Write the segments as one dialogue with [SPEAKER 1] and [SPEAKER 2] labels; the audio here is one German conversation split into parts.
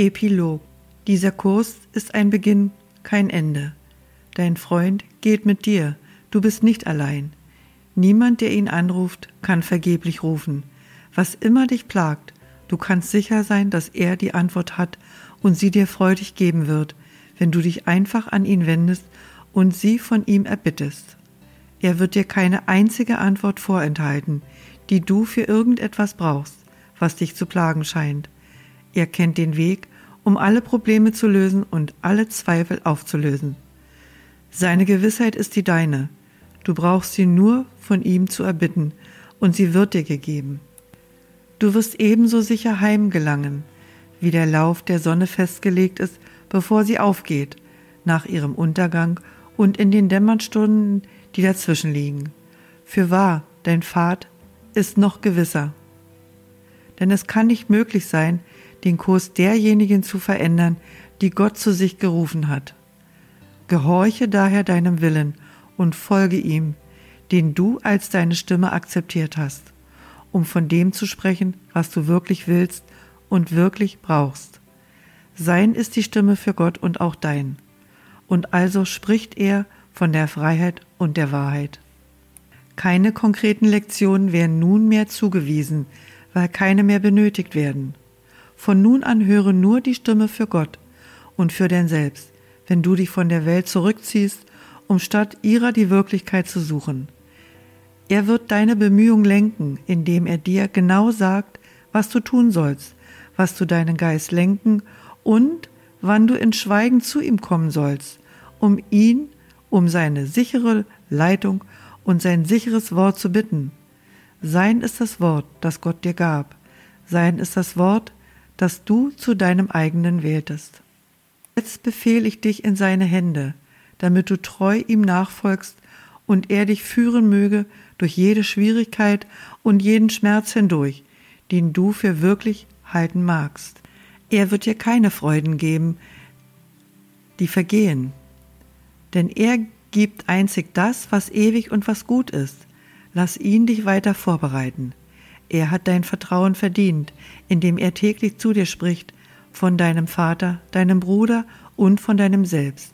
[SPEAKER 1] Epilog Dieser Kurs ist ein Beginn, kein Ende. Dein Freund geht mit dir, du bist nicht allein. Niemand, der ihn anruft, kann vergeblich rufen. Was immer dich plagt, du kannst sicher sein, dass er die Antwort hat und sie dir freudig geben wird, wenn du dich einfach an ihn wendest und sie von ihm erbittest. Er wird dir keine einzige Antwort vorenthalten, die du für irgendetwas brauchst, was dich zu plagen scheint. Er kennt den Weg, um alle Probleme zu lösen und alle Zweifel aufzulösen. Seine Gewissheit ist die deine. Du brauchst sie nur von ihm zu erbitten, und sie wird dir gegeben. Du wirst ebenso sicher heimgelangen, wie der Lauf der Sonne festgelegt ist, bevor sie aufgeht, nach ihrem Untergang und in den Dämmerstunden, die dazwischen liegen. Für wahr, dein Pfad ist noch gewisser. Denn es kann nicht möglich sein, den Kurs derjenigen zu verändern, die Gott zu sich gerufen hat. Gehorche daher deinem Willen und folge ihm, den du als deine Stimme akzeptiert hast, um von dem zu sprechen, was du wirklich willst und wirklich brauchst. Sein ist die Stimme für Gott und auch dein. Und also spricht er von der Freiheit und der Wahrheit. Keine konkreten Lektionen werden nunmehr zugewiesen, weil keine mehr benötigt werden. Von nun an höre nur die Stimme für Gott und für dein Selbst, wenn du dich von der Welt zurückziehst, um statt ihrer die Wirklichkeit zu suchen. Er wird deine Bemühung lenken, indem er dir genau sagt, was du tun sollst, was du deinen Geist lenken und wann du in Schweigen zu ihm kommen sollst, um ihn um seine sichere Leitung und sein sicheres Wort zu bitten. Sein ist das Wort, das Gott dir gab. Sein ist das Wort, das du zu deinem eigenen wähltest. Jetzt befehle ich dich in seine Hände, damit du treu ihm nachfolgst und er dich führen möge durch jede Schwierigkeit und jeden Schmerz hindurch, den du für wirklich halten magst. Er wird dir keine Freuden geben, die vergehen, denn er gibt einzig das, was ewig und was gut ist. Lass ihn dich weiter vorbereiten. Er hat dein Vertrauen verdient, indem er täglich zu dir spricht, von deinem Vater, deinem Bruder und von deinem Selbst.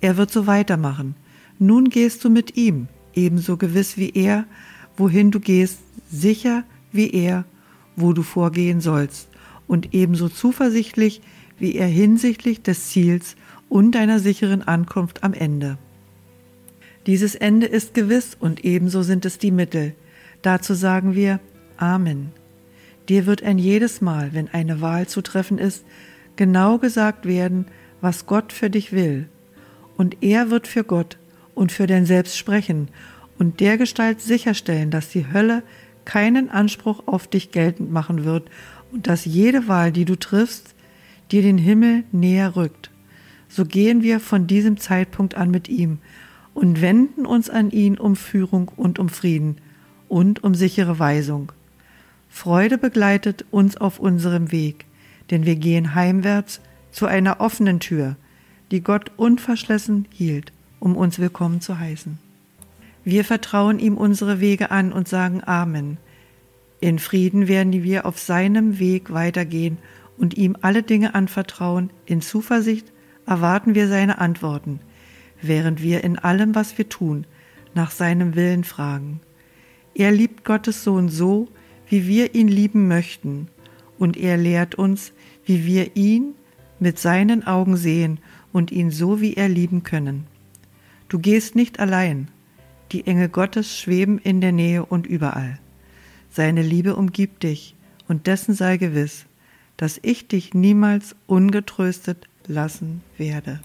[SPEAKER 1] Er wird so weitermachen. Nun gehst du mit ihm, ebenso gewiss wie er, wohin du gehst, sicher wie er, wo du vorgehen sollst, und ebenso zuversichtlich wie er hinsichtlich des Ziels und deiner sicheren Ankunft am Ende. Dieses Ende ist gewiss und ebenso sind es die Mittel. Dazu sagen wir Amen. Dir wird ein jedes Mal, wenn eine Wahl zu treffen ist, genau gesagt werden, was Gott für dich will. Und er wird für Gott und für dein Selbst sprechen und dergestalt sicherstellen, dass die Hölle keinen Anspruch auf dich geltend machen wird und dass jede Wahl, die du triffst, dir den Himmel näher rückt so gehen wir von diesem Zeitpunkt an mit ihm und wenden uns an ihn um Führung und um Frieden und um sichere Weisung. Freude begleitet uns auf unserem Weg, denn wir gehen heimwärts zu einer offenen Tür, die Gott unverschlossen hielt, um uns willkommen zu heißen. Wir vertrauen ihm unsere Wege an und sagen Amen. In Frieden werden wir auf seinem Weg weitergehen und ihm alle Dinge anvertrauen, in Zuversicht, erwarten wir seine Antworten, während wir in allem, was wir tun, nach seinem Willen fragen. Er liebt Gottes Sohn so, wie wir ihn lieben möchten, und er lehrt uns, wie wir ihn mit seinen Augen sehen und ihn so wie er lieben können. Du gehst nicht allein, die Engel Gottes schweben in der Nähe und überall. Seine Liebe umgibt dich, und dessen sei gewiss, dass ich dich niemals ungetröstet lassen werde.